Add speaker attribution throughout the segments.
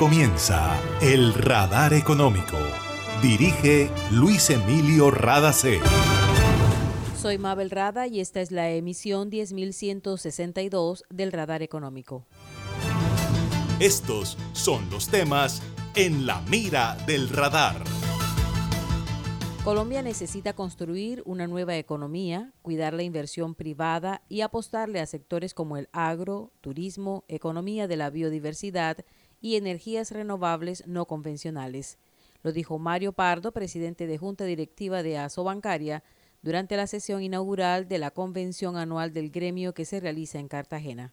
Speaker 1: comienza El Radar Económico. Dirige Luis Emilio Radacé.
Speaker 2: Soy Mabel Rada y esta es la emisión 10162 del Radar Económico.
Speaker 1: Estos son los temas en la mira del radar.
Speaker 2: Colombia necesita construir una nueva economía, cuidar la inversión privada y apostarle a sectores como el agro, turismo, economía de la biodiversidad y energías renovables no convencionales. Lo dijo Mario Pardo, presidente de Junta Directiva de ASO Bancaria, durante la sesión inaugural de la convención anual del gremio que se realiza en Cartagena.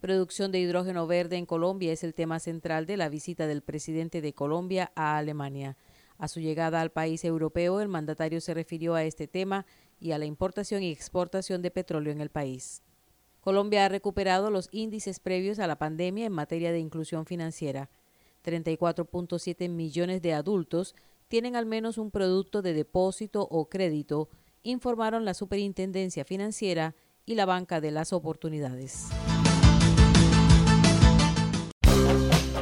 Speaker 2: Producción de hidrógeno verde en Colombia es el tema central de la visita del presidente de Colombia a Alemania. A su llegada al país europeo, el mandatario se refirió a este tema y a la importación y exportación de petróleo en el país. Colombia ha recuperado los índices previos a la pandemia en materia de inclusión financiera. 34.7 millones de adultos tienen al menos un producto de depósito o crédito, informaron la Superintendencia Financiera y la Banca de las Oportunidades.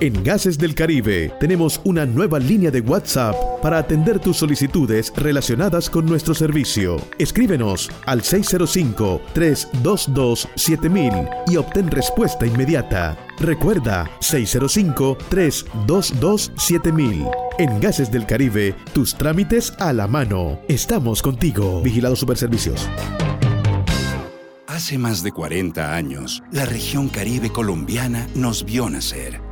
Speaker 3: En Gases del Caribe tenemos una nueva línea de WhatsApp para atender tus solicitudes relacionadas con nuestro servicio. Escríbenos al 605-322-7000 y obtén respuesta inmediata. Recuerda 605-322-7000. En Gases del Caribe, tus trámites a la mano. Estamos contigo. Vigilado Superservicios.
Speaker 4: Hace más de 40 años, la región caribe colombiana nos vio nacer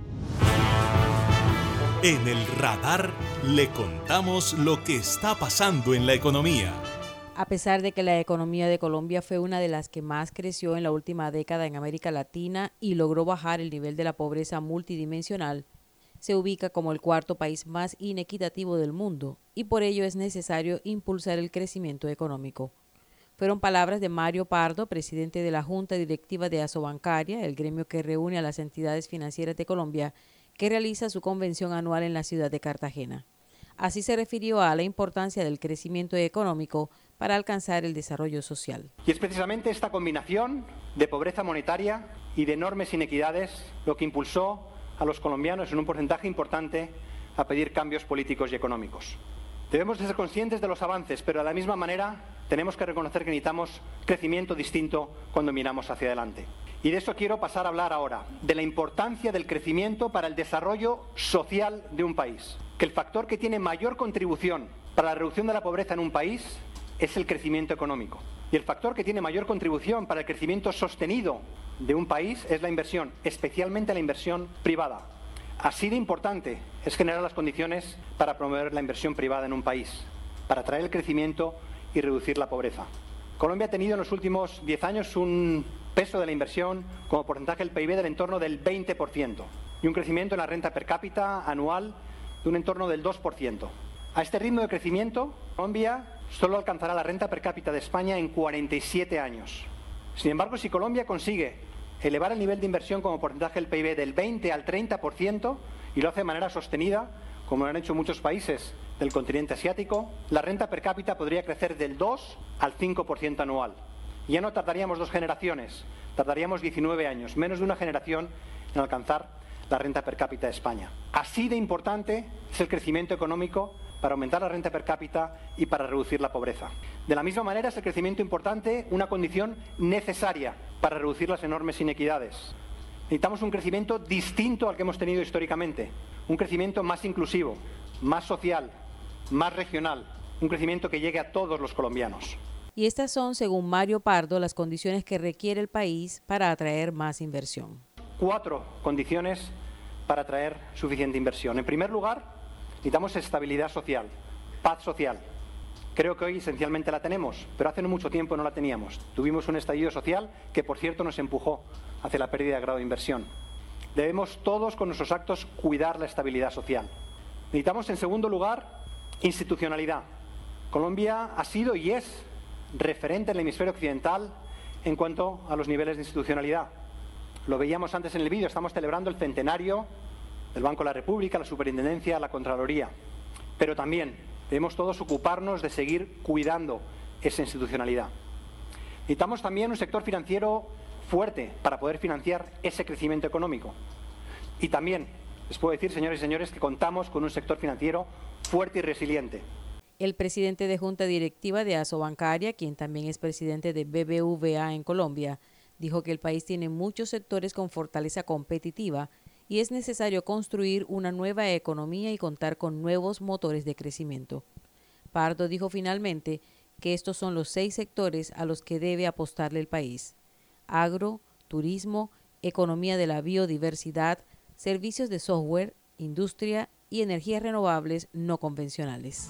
Speaker 1: En el radar le contamos lo que está pasando en la economía.
Speaker 2: A pesar de que la economía de Colombia fue una de las que más creció en la última década en América Latina y logró bajar el nivel de la pobreza multidimensional, se ubica como el cuarto país más inequitativo del mundo y por ello es necesario impulsar el crecimiento económico. Fueron palabras de Mario Pardo, presidente de la Junta Directiva de Asobancaria, el gremio que reúne a las entidades financieras de Colombia, que realiza su convención anual en la ciudad de Cartagena. Así se refirió a la importancia del crecimiento económico para alcanzar el desarrollo social.
Speaker 5: Y es precisamente esta combinación de pobreza monetaria y de enormes inequidades lo que impulsó a los colombianos en un porcentaje importante a pedir cambios políticos y económicos. Debemos ser conscientes de los avances, pero de la misma manera tenemos que reconocer que necesitamos crecimiento distinto cuando miramos hacia adelante. Y de eso quiero pasar a hablar ahora, de la importancia del crecimiento para el desarrollo social de un país. Que el factor que tiene mayor contribución para la reducción de la pobreza en un país es el crecimiento económico. Y el factor que tiene mayor contribución para el crecimiento sostenido de un país es la inversión, especialmente la inversión privada. Así de importante es generar las condiciones para promover la inversión privada en un país, para atraer el crecimiento y reducir la pobreza. Colombia ha tenido en los últimos 10 años un peso de la inversión como porcentaje del PIB del entorno del 20% y un crecimiento en la renta per cápita anual de un entorno del 2%. A este ritmo de crecimiento, Colombia solo alcanzará la renta per cápita de España en 47 años. Sin embargo, si Colombia consigue elevar el nivel de inversión como porcentaje del PIB del 20 al 30% y lo hace de manera sostenida, como lo han hecho muchos países del continente asiático, la renta per cápita podría crecer del 2 al 5% anual ya no tardaríamos dos generaciones, tardaríamos 19 años, menos de una generación en alcanzar la renta per cápita de España. Así de importante es el crecimiento económico para aumentar la renta per cápita y para reducir la pobreza. De la misma manera es el crecimiento importante una condición necesaria para reducir las enormes inequidades. Necesitamos un crecimiento distinto al que hemos tenido históricamente, un crecimiento más inclusivo, más social, más regional, un crecimiento que llegue a todos los colombianos
Speaker 2: y estas son, según Mario Pardo, las condiciones que requiere el país para atraer más inversión.
Speaker 5: Cuatro condiciones para atraer suficiente inversión. En primer lugar, necesitamos estabilidad social, paz social. Creo que hoy esencialmente la tenemos, pero hace no mucho tiempo no la teníamos. Tuvimos un estallido social que, por cierto, nos empujó hacia la pérdida de grado de inversión. Debemos todos, con nuestros actos, cuidar la estabilidad social. Necesitamos, en segundo lugar, institucionalidad Colombia ha sido y es referente en el hemisferio occidental en cuanto a los niveles de institucionalidad. Lo veíamos antes en el vídeo, estamos celebrando el centenario del Banco de la República, la Superintendencia, la Contraloría. Pero también debemos todos ocuparnos de seguir cuidando esa institucionalidad. Necesitamos también un sector financiero fuerte para poder financiar ese crecimiento económico. Y también les puedo decir, señores y señores, que contamos con un sector financiero fuerte y resiliente.
Speaker 2: El presidente de Junta Directiva de Asobancaria, quien también es presidente de BBVA en Colombia, dijo que el país tiene muchos sectores con fortaleza competitiva y es necesario construir una nueva economía y contar con nuevos motores de crecimiento. Pardo dijo finalmente que estos son los seis sectores a los que debe apostarle el país. Agro, turismo, economía de la biodiversidad, servicios de software, industria y energías renovables no convencionales.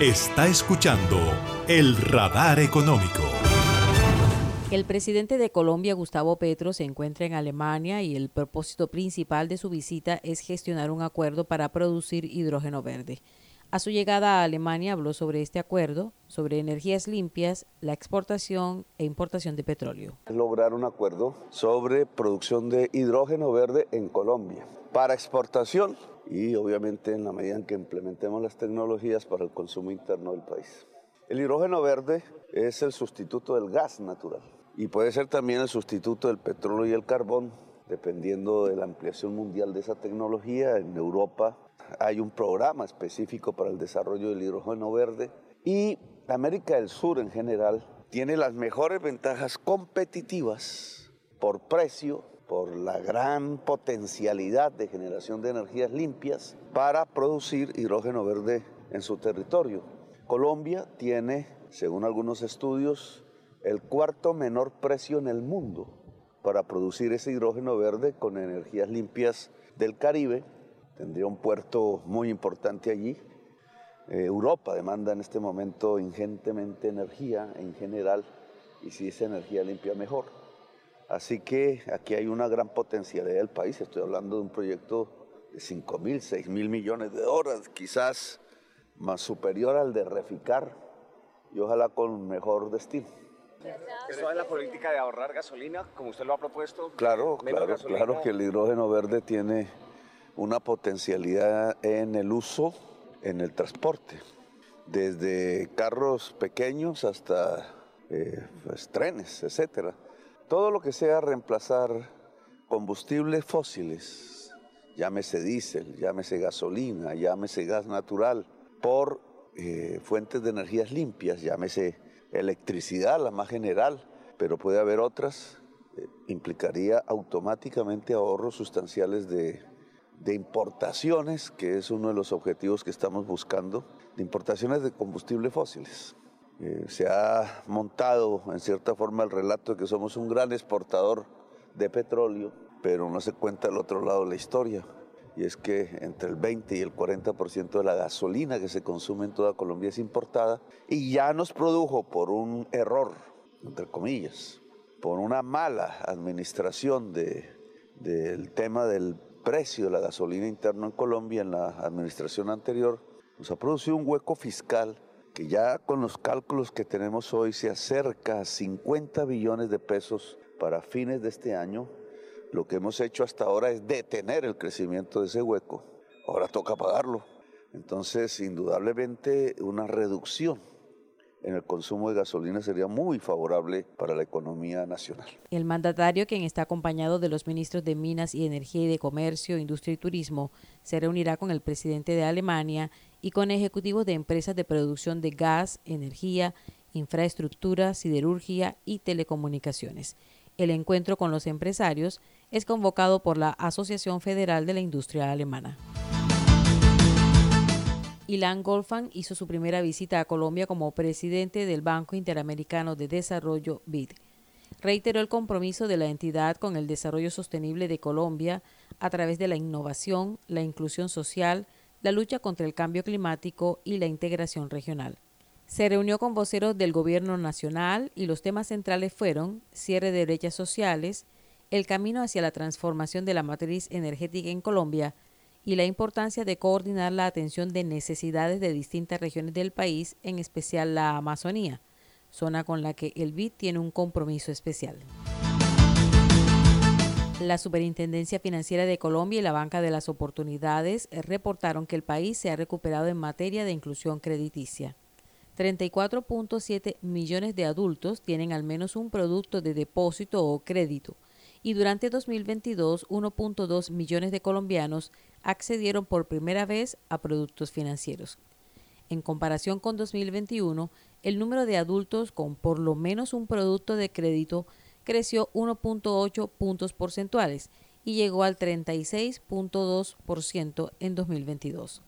Speaker 1: Está escuchando el radar económico.
Speaker 2: El presidente de Colombia, Gustavo Petro, se encuentra en Alemania y el propósito principal de su visita es gestionar un acuerdo para producir hidrógeno verde. A su llegada a Alemania habló sobre este acuerdo, sobre energías limpias, la exportación e importación de petróleo.
Speaker 6: Lograr un acuerdo sobre producción de hidrógeno verde en Colombia para exportación y obviamente en la medida en que implementemos las tecnologías para el consumo interno del país. El hidrógeno verde es el sustituto del gas natural y puede ser también el sustituto del petróleo y el carbón, dependiendo de la ampliación mundial de esa tecnología. En Europa hay un programa específico para el desarrollo del hidrógeno verde y América del Sur en general tiene las mejores ventajas competitivas por precio por la gran potencialidad de generación de energías limpias para producir hidrógeno verde en su territorio. Colombia tiene, según algunos estudios, el cuarto menor precio en el mundo para producir ese hidrógeno verde con energías limpias del Caribe. Tendría un puerto muy importante allí. Eh, Europa demanda en este momento ingentemente energía en general y si esa energía limpia mejor. Así que aquí hay una gran potencialidad del país. Estoy hablando de un proyecto de 5 mil, 6 mil millones de dólares, quizás más superior al de Reficar y ojalá con mejor destino.
Speaker 7: ¿Eso es la política de ahorrar gasolina, como usted lo ha propuesto?
Speaker 6: Claro, claro, claro que el hidrógeno verde tiene una potencialidad en el uso, en el transporte, desde carros pequeños hasta eh, pues, trenes, etcétera. Todo lo que sea reemplazar combustibles fósiles, llámese diésel, llámese gasolina, llámese gas natural, por eh, fuentes de energías limpias, llámese electricidad, la más general, pero puede haber otras, eh, implicaría automáticamente ahorros sustanciales de, de importaciones, que es uno de los objetivos que estamos buscando, de importaciones de combustibles fósiles. Eh, se ha montado en cierta forma el relato de que somos un gran exportador de petróleo, pero no se cuenta el otro lado de la historia. Y es que entre el 20 y el 40% de la gasolina que se consume en toda Colombia es importada y ya nos produjo por un error, entre comillas, por una mala administración de, del tema del precio de la gasolina interna en Colombia en la administración anterior, nos ha producido un hueco fiscal que ya con los cálculos que tenemos hoy se acerca a 50 billones de pesos para fines de este año. Lo que hemos hecho hasta ahora es detener el crecimiento de ese hueco. ahora toca pagarlo. Entonces, indudablemente, una reducción en el consumo de gasolina sería muy favorable para la economía nacional.
Speaker 2: El mandatario, quien está acompañado de los ministros de Minas y Energía y de Comercio, Industria y Turismo, se reunirá con el presidente de Alemania y con ejecutivos de empresas de producción de gas, energía, infraestructura, siderurgia y telecomunicaciones. El encuentro con los empresarios es convocado por la Asociación Federal de la Industria Alemana. Ilan Golfan hizo su primera visita a Colombia como presidente del Banco Interamericano de Desarrollo BID. Reiteró el compromiso de la entidad con el desarrollo sostenible de Colombia a través de la innovación, la inclusión social, la lucha contra el cambio climático y la integración regional. Se reunió con voceros del Gobierno Nacional y los temas centrales fueron cierre de brechas sociales, el camino hacia la transformación de la matriz energética en Colombia y la importancia de coordinar la atención de necesidades de distintas regiones del país, en especial la Amazonía, zona con la que el BID tiene un compromiso especial. La Superintendencia Financiera de Colombia y la Banca de las Oportunidades reportaron que el país se ha recuperado en materia de inclusión crediticia. 34.7 millones de adultos tienen al menos un producto de depósito o crédito y durante 2022 1.2 millones de colombianos accedieron por primera vez a productos financieros. En comparación con 2021, el número de adultos con por lo menos un producto de crédito creció 1.8 puntos porcentuales y llegó al 36.2% en 2022.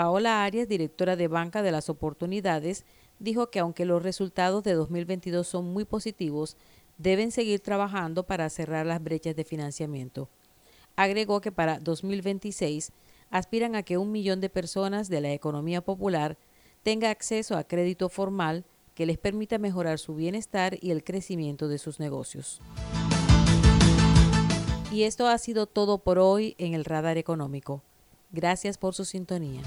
Speaker 2: Paola Arias, directora de Banca de las Oportunidades, dijo que aunque los resultados de 2022 son muy positivos, deben seguir trabajando para cerrar las brechas de financiamiento. Agregó que para 2026 aspiran a que un millón de personas de la economía popular tenga acceso a crédito formal que les permita mejorar su bienestar y el crecimiento de sus negocios. Y esto ha sido todo por hoy en el Radar Económico. Gracias por su sintonía.